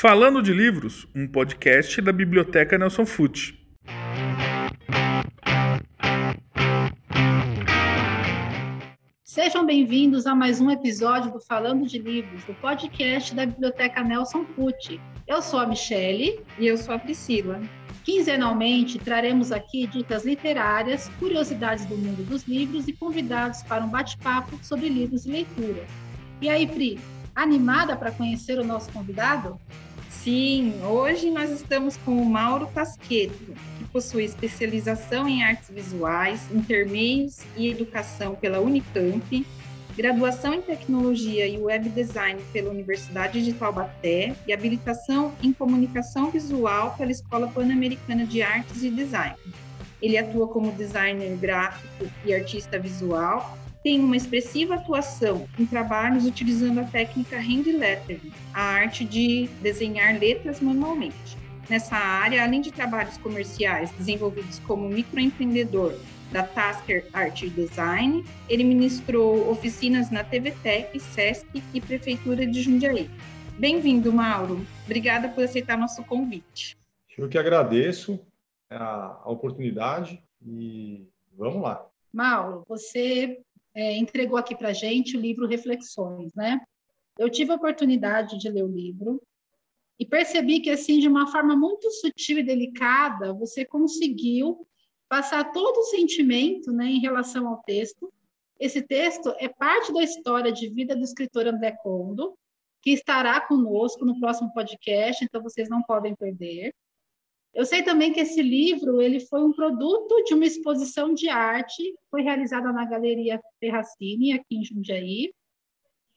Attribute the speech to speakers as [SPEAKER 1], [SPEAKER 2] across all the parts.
[SPEAKER 1] Falando de Livros, um podcast da Biblioteca Nelson Fute.
[SPEAKER 2] Sejam bem-vindos a mais um episódio do Falando de Livros, do podcast da Biblioteca Nelson Fute. Eu sou a Michele
[SPEAKER 3] e eu sou a Priscila.
[SPEAKER 2] Quinzenalmente traremos aqui dicas literárias, curiosidades do mundo dos livros e convidados para um bate-papo sobre livros e leitura. E aí, Pri, animada para conhecer o nosso convidado?
[SPEAKER 3] Sim, hoje nós estamos com o Mauro Tasqueto, que possui especialização em artes visuais, intermeios e educação pela Unicamp, graduação em tecnologia e web design pela Universidade de Taubaté e habilitação em comunicação visual pela Escola Pan-Americana de Artes e Design. Ele atua como designer gráfico e artista visual tem uma expressiva atuação em trabalhos utilizando a técnica hand lettering, a arte de desenhar letras manualmente. Nessa área, além de trabalhos comerciais desenvolvidos como microempreendedor da Tasker Art Design, ele ministrou oficinas na TV Tech, SESC e Prefeitura de Jundiaí. Bem-vindo, Mauro. Obrigada por aceitar nosso convite.
[SPEAKER 4] Eu que agradeço a oportunidade e vamos lá.
[SPEAKER 2] Mauro, você é, entregou aqui para gente o livro Reflexões, né? Eu tive a oportunidade de ler o livro e percebi que, assim, de uma forma muito sutil e delicada, você conseguiu passar todo o sentimento né, em relação ao texto. Esse texto é parte da história de vida do escritor André Condo, que estará conosco no próximo podcast, então vocês não podem perder. Eu sei também que esse livro ele foi um produto de uma exposição de arte, foi realizada na Galeria Ferracini, aqui em Jundiaí.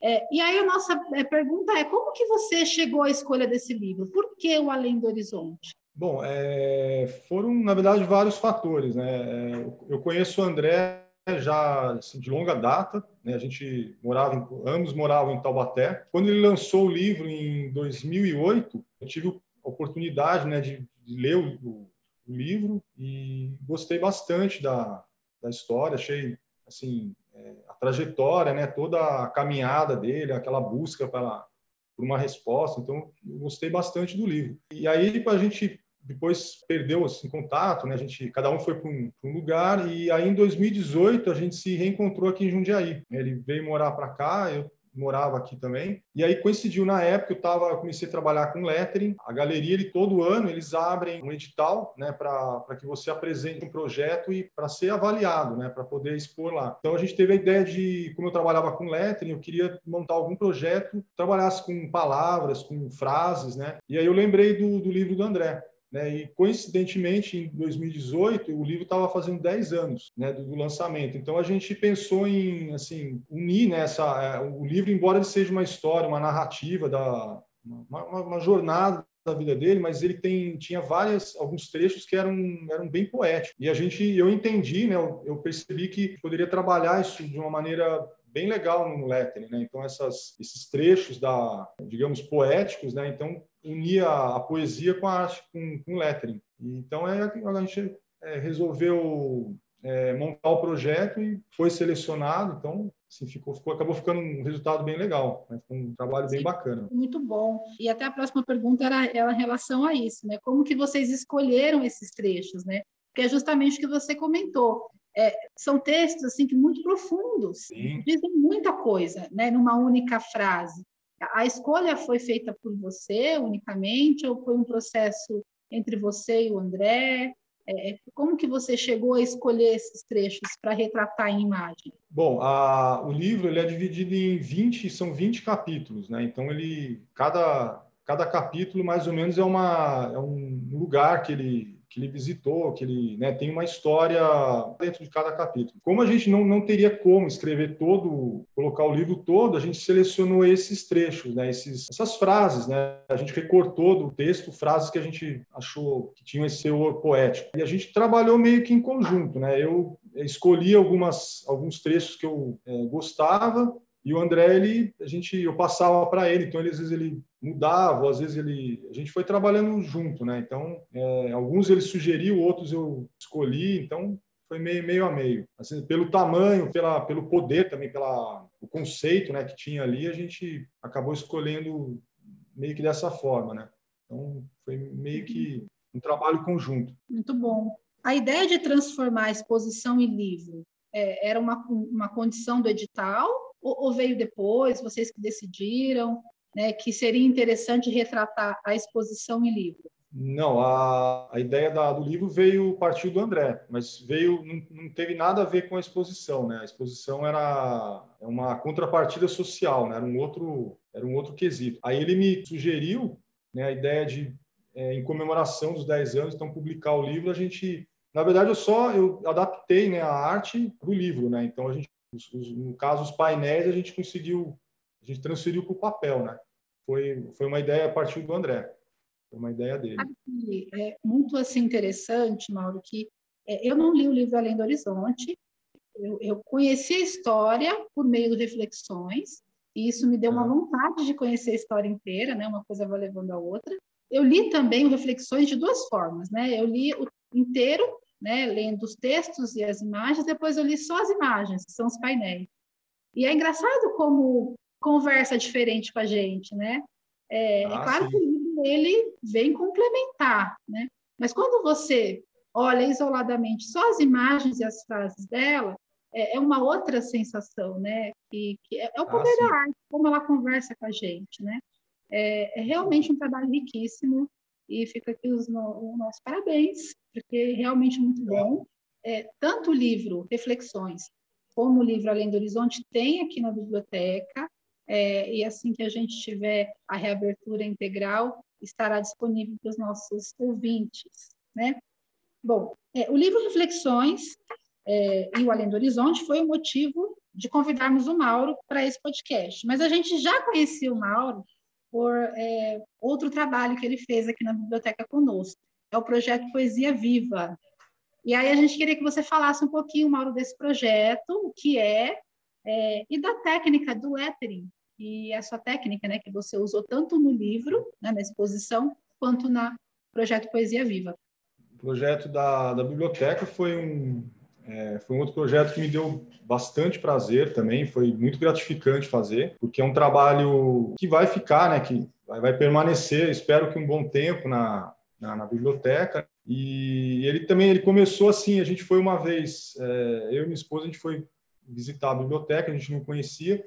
[SPEAKER 2] É, e aí a nossa é, pergunta é, como que você chegou à escolha desse livro? Por que o Além do Horizonte?
[SPEAKER 4] Bom, é, foram, na verdade, vários fatores. Né? É, eu conheço o André já assim, de longa data, né? a gente morava, em, ambos moravam em Taubaté. Quando ele lançou o livro em 2008, eu tive a oportunidade né, de de ler o, o, livro e gostei bastante da, da história, achei assim é, a trajetória, né, toda a caminhada dele, aquela busca para por uma resposta, então gostei bastante do livro. E aí a gente depois perdeu assim contato, né? A gente cada um foi para um, um, lugar e aí em 2018 a gente se reencontrou aqui em Jundiaí. Ele veio morar para cá, eu morava aqui também. E aí coincidiu na época, eu tava, eu comecei a trabalhar com lettering. A galeria, ele todo ano eles abrem um edital, né, para que você apresente um projeto e para ser avaliado, né, para poder expor lá. Então a gente teve a ideia de, como eu trabalhava com lettering, eu queria montar algum projeto que trabalhasse com palavras, com frases, né? E aí eu lembrei do, do livro do André. Né? E, coincidentemente, em 2018, o livro estava fazendo 10 anos né, do, do, lançamento. Então, a gente pensou em assim, unir. Né, o livro, embora ele seja uma história, uma narrativa, da, uma, uma, uma jornada da vida dele, mas ele tem, tinha várias alguns trechos que eram, eram bem poéticos. E a gente, eu entendi, né, eu, eu percebi que poderia trabalhar isso de uma maneira bem legal no lettering, né? Então essas, esses trechos da, digamos, poéticos, né? Então unia a, poesia com a arte, com, com lettering. Então é, a gente é, resolveu é, montar o projeto e foi selecionado. Então assim, ficou, ficou, acabou ficando um resultado bem legal, né? um trabalho Sim, bem bacana.
[SPEAKER 2] Muito bom. E até a próxima pergunta era, era em relação a isso, né? Como que vocês escolheram esses trechos, né? Porque é justamente o que você comentou. É, são textos assim que muito profundos, Sim. dizem muita coisa, né? Numa única frase. A escolha foi feita por você unicamente ou foi um processo entre você e o André? É, como que você chegou a escolher esses trechos para retratar em imagem?
[SPEAKER 4] Bom, a, o livro ele é dividido em 20, são 20 capítulos, né? Então ele cada cada capítulo mais ou menos é uma é um lugar que ele que ele visitou, que ele né, tem uma história dentro de cada capítulo. Como a gente não, não teria como escrever todo, colocar o livro todo, a gente selecionou esses trechos, né, esses, essas frases, né? A gente recortou do texto frases que a gente achou que tinham esse teor poético. E a gente trabalhou meio que em conjunto, né? Eu escolhi algumas, alguns trechos que eu é, gostava e o André, ele, a gente, eu passava para ele, então ele, às vezes ele mudava, às vezes ele, a gente foi trabalhando junto, né? Então, é, alguns ele sugeriu, outros eu escolhi, então foi meio, meio a meio. Assim, pelo tamanho, pela, pelo poder também, pela o conceito, né, que tinha ali, a gente acabou escolhendo meio que dessa forma, né? Então, foi meio que um trabalho conjunto.
[SPEAKER 2] Muito bom. A ideia de transformar a exposição em livro é, era uma, uma condição do edital ou, ou, veio depois, vocês que decidiram, né, que seria interessante retratar a exposição em livro?
[SPEAKER 4] Não, a, a ideia da, do livro veio partir do André, mas veio não, não, teve nada a ver com a exposição, né? A exposição era é uma contrapartida social, né? Era um outro era um outro quesito. Aí ele me sugeriu, né, a ideia de é, em comemoração dos 10 anos, então publicar o livro, a gente na verdade eu só eu adaptei, né, a arte do livro, né? Então a gente os, os, no caso os painéis a gente conseguiu a gente transferiu para o papel, né? Foi foi uma ideia a partir do André. Foi uma ideia dele.
[SPEAKER 2] É muito assim interessante, Mauro, que é, eu não li o livro Além do Horizonte. Eu, eu conheci a história por meio de reflexões, e isso me deu uma vontade de conhecer a história inteira, né? Uma coisa vai levando a outra. Eu li também Reflexões de duas formas, né? Eu li o inteiro, né? Lendo os textos e as imagens, depois eu li só as imagens, que são os painéis. E é engraçado como conversa diferente com a gente, né? É, é ah, é claro sim. que o livro ele vem complementar, né? Mas quando você olha isoladamente só as imagens e as frases dela, é, é uma outra sensação, né? Que, que é, é, o poder ah, da arte, como ela conversa com a gente, né? É, é realmente um trabalho riquíssimo e fica aqui os, no, nossos parabéns, porque é realmente muito bom. É, tanto o livro Reflexões como o livro Além do Horizonte tem aqui na biblioteca, é, e assim que a gente tiver a reabertura integral, estará disponível para os nossos ouvintes, né? Bom, é, o livro Reflexões é, e o Além do Horizonte foi o motivo de convidarmos o Mauro para esse podcast, mas a gente já conhecia o Mauro por é, outro trabalho que ele fez aqui na biblioteca conosco, é o projeto Poesia Viva. E aí a gente queria que você falasse um pouquinho, Mauro, desse projeto, o que é, é, e da técnica do lettering, e essa técnica né, que você usou tanto no livro, né, na exposição, quanto no projeto Poesia Viva.
[SPEAKER 4] O projeto da, da biblioteca foi um, é, foi um outro projeto que me deu bastante prazer também, foi muito gratificante fazer, porque é um trabalho que vai ficar, né, que vai, permanecer, espero que um bom tempo na, na, na biblioteca. E ele também ele começou assim, a gente foi uma vez, é, eu e minha esposa, a gente foi visitar a biblioteca, a gente não conhecia,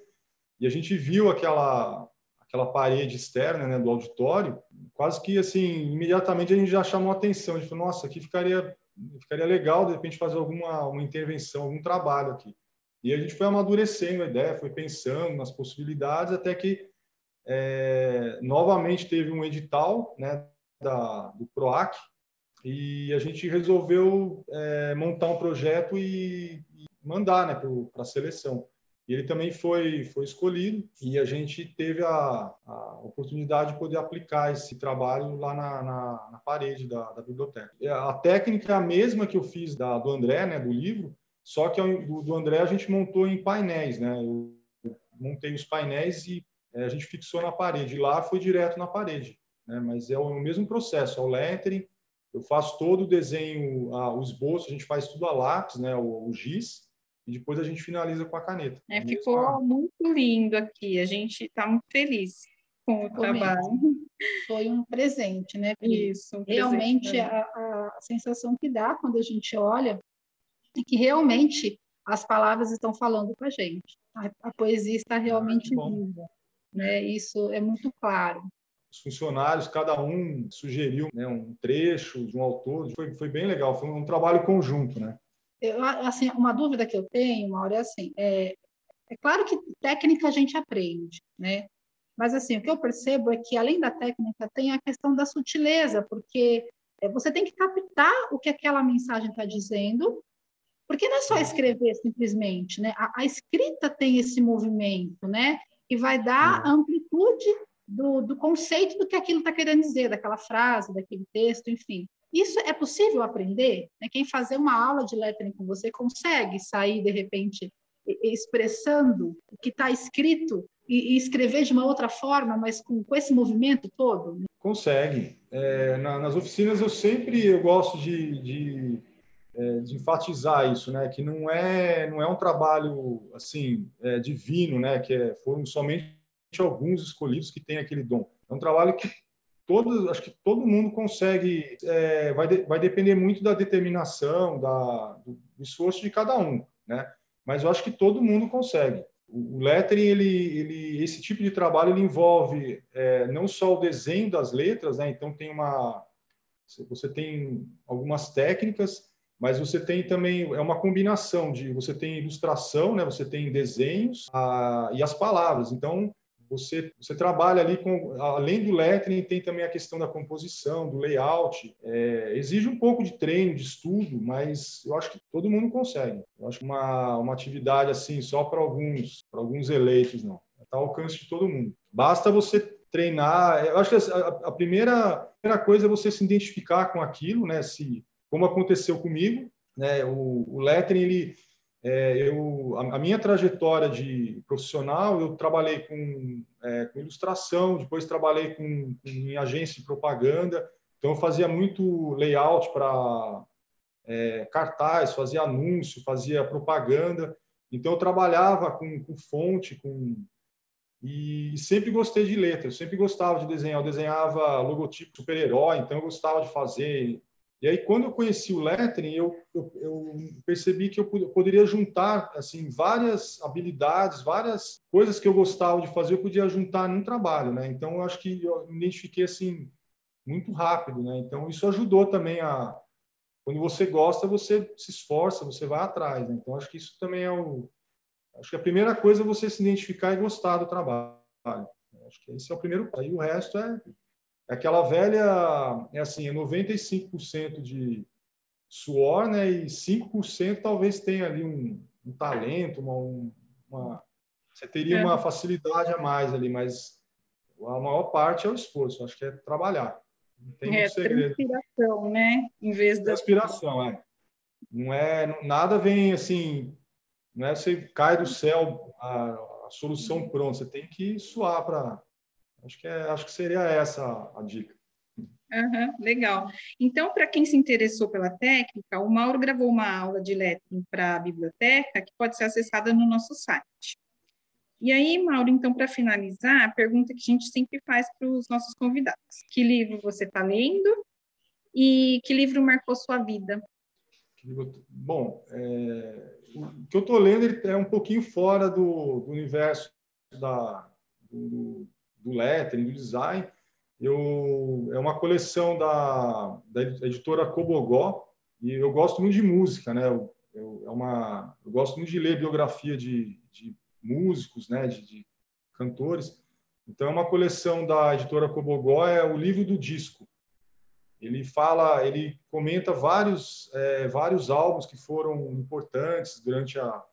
[SPEAKER 4] e a gente viu aquela aquela parede externa né, do auditório, quase que assim, imediatamente a gente já chamou a atenção, a gente falou, nossa, aqui ficaria ficaria legal de repente fazer alguma uma intervenção, algum trabalho aqui. E a gente foi amadurecendo a ideia, foi pensando nas possibilidades, até que é, novamente teve um edital né, da, do PROAC, e a gente resolveu é, montar um projeto e, e mandar né, para a seleção. E ele também foi, foi escolhido e a gente teve a, a oportunidade de poder aplicar esse trabalho lá na, na, na parede da, da, biblioteca. A técnica é a mesma que eu fiz da, do André, né, do livro, só que do, do André a gente montou em painéis. Né? Eu montei os painéis e é, a gente fixou na parede. Lá foi direto na parede. Né? Mas é o mesmo processo, é o lettering, eu faço todo o desenho, o esboço, a gente faz tudo a lápis, né, o, o giz, e depois a gente finaliza com a caneta.
[SPEAKER 3] É, ficou muito lindo aqui, a gente está muito feliz com o trabalho.
[SPEAKER 2] Foi um presente, né? Isso. Um realmente presente, a, a, sensação que dá quando a gente olha é que realmente as palavras estão falando com a gente. A, a poesia está realmente ah, viva, né? Isso é muito claro.
[SPEAKER 4] Os funcionários, cada um sugeriu né, um trecho de um autor, foi, foi bem legal, foi um trabalho conjunto, né?
[SPEAKER 2] Eu, assim, uma dúvida que eu tenho, Mauro, é assim, é, é claro que técnica a gente aprende, né? Mas assim, o que eu percebo é que além da técnica tem a questão da sutileza, porque é, você tem que captar o que aquela mensagem está dizendo, porque não é só escrever simplesmente, né? A, a escrita tem esse movimento, né? Que vai dar amplitude do, do conceito do que aquilo está querendo dizer, daquela frase, daquele texto, enfim. Isso é possível aprender? Né? Quem fazer uma aula de lettering com você consegue sair, de repente, expressando o que está escrito e, escrever de uma outra forma, mas com, com esse movimento todo?
[SPEAKER 4] Consegue. É, na, nas oficinas eu sempre eu gosto de, de, é, de, enfatizar isso, né? Que não é não é um trabalho assim é, divino, né? Que é, foram somente alguns escolhidos que têm aquele dom. É um trabalho que acho que todo mundo consegue, é, vai, de, vai depender muito da determinação, da, do, esforço de cada um, né? Mas eu acho que todo mundo consegue. O, o lettering, ele, ele, esse tipo de trabalho, ele envolve é, não só o desenho das letras, né? Então tem uma, você tem algumas técnicas, mas você tem também é uma combinação de você tem ilustração, né? Você tem desenhos a, e as palavras. Então você, você trabalha ali com, além do lettering, tem também a questão da composição, do layout. É, exige um pouco de treino, de estudo, mas eu acho que todo mundo consegue. Eu acho que uma, uma atividade assim, só para alguns, para alguns eleitos, não. Está ao alcance de todo mundo. Basta você treinar. Eu acho que a, a primeira, a primeira coisa é você se identificar com aquilo, né? Se, como aconteceu comigo, né? O, o lettering, ele é, eu, a, a, minha trajetória de profissional, eu trabalhei com, é, com ilustração, depois trabalhei com, com, em agência de propaganda, então eu fazia muito layout para é, cartaz, fazia anúncio, fazia propaganda, então eu trabalhava com, com fonte, com e sempre gostei de letras, sempre gostava de desenhar, eu desenhava logotipo super-herói, então eu gostava de fazer e aí, quando eu conheci o lettering, eu, eu, eu, percebi que eu poderia juntar assim várias habilidades, várias coisas que eu gostava de fazer, eu podia juntar num trabalho, né? Então, eu acho que eu me identifiquei assim muito rápido, né? Então, isso ajudou também a quando você gosta, você se esforça, você vai atrás, né? Então, acho que isso também é o acho que a primeira coisa é você se identificar e gostar do trabalho. Acho que esse é o primeiro, aí o resto é aquela velha, é assim, é 95% de suor, né? E 5% talvez tenha ali um, um talento, uma, uma, você teria uma é. facilidade a mais ali, mas a maior parte é o esforço, acho que é trabalhar.
[SPEAKER 3] Não tem é, segredo. Inspiração, né? Em vez da
[SPEAKER 4] inspiração, é. Não é nada vem assim, não é você cai do céu a, a solução pronta, você tem que suar para Acho que, é, acho que seria essa a dica.
[SPEAKER 3] Uhum, legal. Então, para quem se interessou pela técnica, o Mauro gravou uma aula de lettering para a biblioteca que pode ser acessada no nosso site. E aí, Mauro, então, para finalizar, a pergunta que a gente sempre faz para os nossos convidados: que livro você está lendo e que livro marcou sua vida?
[SPEAKER 4] Bom, é, o que eu estou lendo é um pouquinho fora do, do universo da, do, do lettering, do design. Eu, é uma coleção da, da editora Cobogó e eu gosto muito de música, né? Eu, eu, é uma, eu gosto muito de ler biografia de, de músicos, né? De, de, cantores. Então, é uma coleção da editora Cobogó, é o livro do disco. Ele fala, ele comenta vários, é, vários álbuns que foram importantes durante a,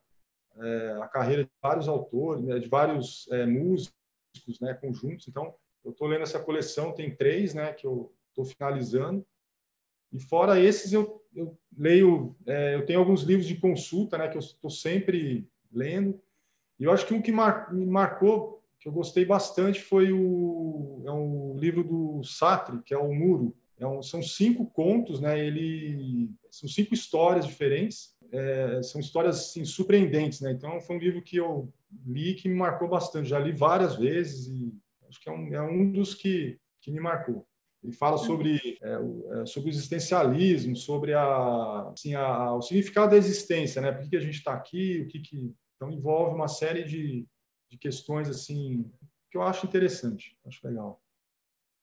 [SPEAKER 4] é, a carreira de vários autores, né, de vários é, músicos discos, né, conjuntos. Então, eu estou lendo essa coleção, tem três, né, que eu estou finalizando. E fora esses, eu, eu leio, é, eu tenho alguns livros de consulta, né, que eu estou sempre lendo. E eu acho que um que mar, me marcou, que eu gostei bastante, foi o, é um livro do Sartre, que é o Muro. É um, são cinco contos, né? Ele são cinco histórias diferentes. É, são histórias assim, surpreendentes, né? Então foi um livro que eu li que me marcou bastante. Já li várias vezes e acho que é um, é um dos que, que me marcou. Ele fala sobre, é, é sobre o existencialismo, sobre a, assim, a, o significado da existência, né? Por que, a gente está aqui? O que, que então envolve uma série de, de questões assim que eu acho interessante, acho legal.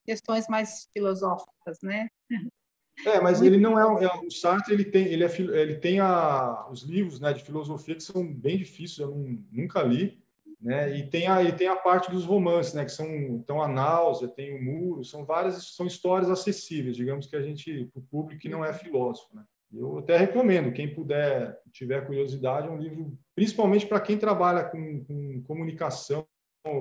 [SPEAKER 3] Questões mais filosóficas, né?
[SPEAKER 4] É, mas ele não é, é, o Sartre ele tem ele, é, ele tem a, os livros né de filosofia que são bem difíceis eu não, nunca li né e tem a e tem a parte dos romances né que são então a náusea tem o muro são várias são histórias acessíveis digamos que a gente o público que não é filósofo né. Eu até recomendo quem puder tiver curiosidade é um livro principalmente para quem trabalha com, com comunicação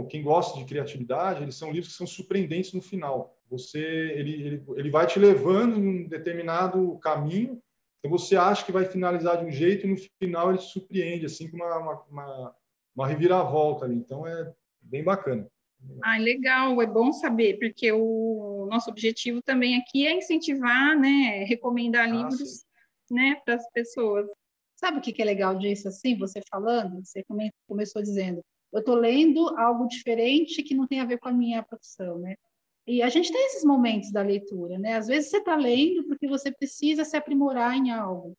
[SPEAKER 4] quem gosta de criatividade eles são livros que são surpreendentes no final você ele, ele, ele vai te levando em um determinado caminho, então você acha que vai finalizar de um jeito e no final ele te surpreende, assim, com uma, uma, uma, uma reviravolta ali. Então é bem bacana.
[SPEAKER 3] Ah, legal, é bom saber, porque o nosso objetivo também aqui é incentivar, né, recomendar ah, livros, né, para as pessoas.
[SPEAKER 2] Sabe o que é legal disso, assim, você falando? Você começou dizendo, eu estou lendo algo diferente que não tem a ver com a minha profissão, né? E a gente tem esses momentos da leitura, né? Às vezes você está lendo porque você precisa se aprimorar em algo.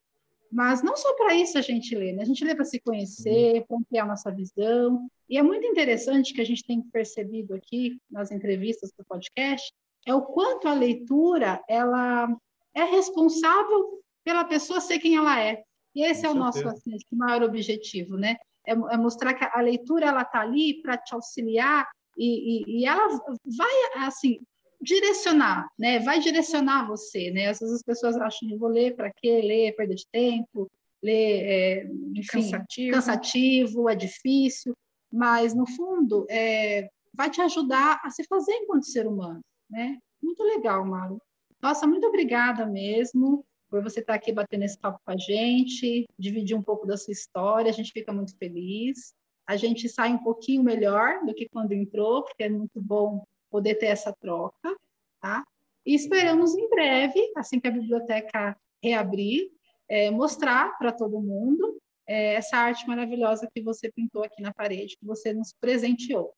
[SPEAKER 2] Mas não só para isso a gente lê, né? A gente lê para se conhecer, para ampliar nossa visão. E é muito interessante que a gente tem percebido aqui nas entrevistas do podcast é o quanto a leitura ela é responsável pela pessoa ser quem ela é. E esse Com é o nosso assim, maior objetivo, né? É, é, mostrar que a leitura ela está ali para te auxiliar e, e, e, ela vai assim direcionar, né? Vai direcionar você, né? Às vezes as pessoas acham que vou ler para quê? Ler, perda de tempo, ler, é, enfim, cansativo. cansativo, é difícil, mas no fundo é, vai te ajudar a se fazer enquanto ser humano, né? Muito legal, Mauro. Nossa, muito obrigada mesmo por você estar aqui batendo esse papo com a gente, dividir um pouco da sua história, a gente fica muito feliz. A gente sai um pouquinho melhor do que quando entrou, porque é muito bom poder ter essa troca, tá? E esperamos em breve, assim que a biblioteca reabrir, é, mostrar para todo mundo é, essa arte maravilhosa que você pintou aqui na parede, que você nos presenteou.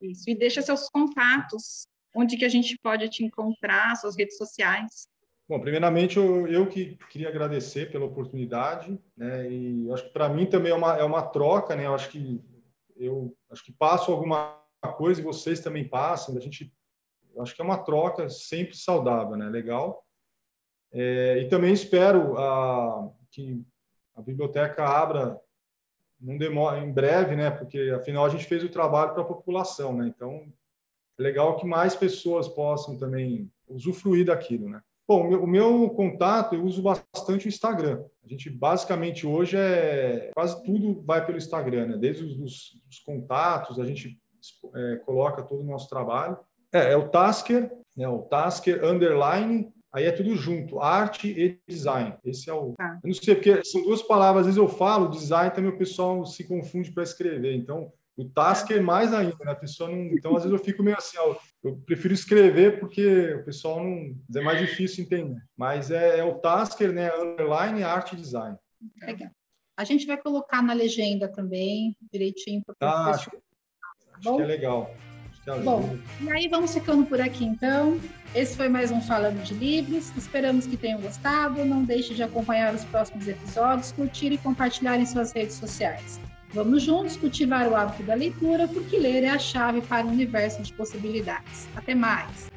[SPEAKER 3] Isso, e deixa seus contatos, onde que a gente pode te encontrar, suas redes sociais.
[SPEAKER 4] Bom, primeiramente eu, eu que queria agradecer pela oportunidade, né? E acho que para mim também é uma, é uma troca, né? Eu acho que eu acho que passo alguma coisa e vocês também passam. A gente, acho que é uma troca sempre saudável, né? Legal. É, e também espero a, que a biblioteca abra não demora, em breve, né? Porque afinal a gente fez o trabalho para a população, né? Então é legal que mais pessoas possam também usufruir daquilo, né? Bom, o meu, contato, eu uso bastante o Instagram. A gente, basicamente, hoje, é quase tudo vai pelo Instagram, né? Desde os, os contatos, a gente é, coloca todo o nosso trabalho. É, é o Tasker, né? o Tasker Underline, aí é tudo junto, arte e design. Esse é o. Ah. Eu não sei, porque são duas palavras, às vezes eu falo, design também o pessoal se confunde para escrever. Então, o Tasker é mais ainda, né? A pessoa não. Então, às vezes eu fico meio assim, ó, eu prefiro escrever porque o pessoal não. É mais difícil entender. Mas é, é o Tasker, né? Underline Arte Design.
[SPEAKER 2] Legal. A gente vai colocar na legenda também, direitinho para
[SPEAKER 4] tá, acho, acho que é legal. Que é
[SPEAKER 2] Bom, e aí vamos ficando por aqui então. Esse foi mais um Falando de Livros. Esperamos que tenham gostado. Não deixe de acompanhar os próximos episódios, curtir e compartilhar em suas redes sociais. Vamos juntos cultivar o hábito da leitura, porque ler é a chave para o universo de possibilidades. Até mais!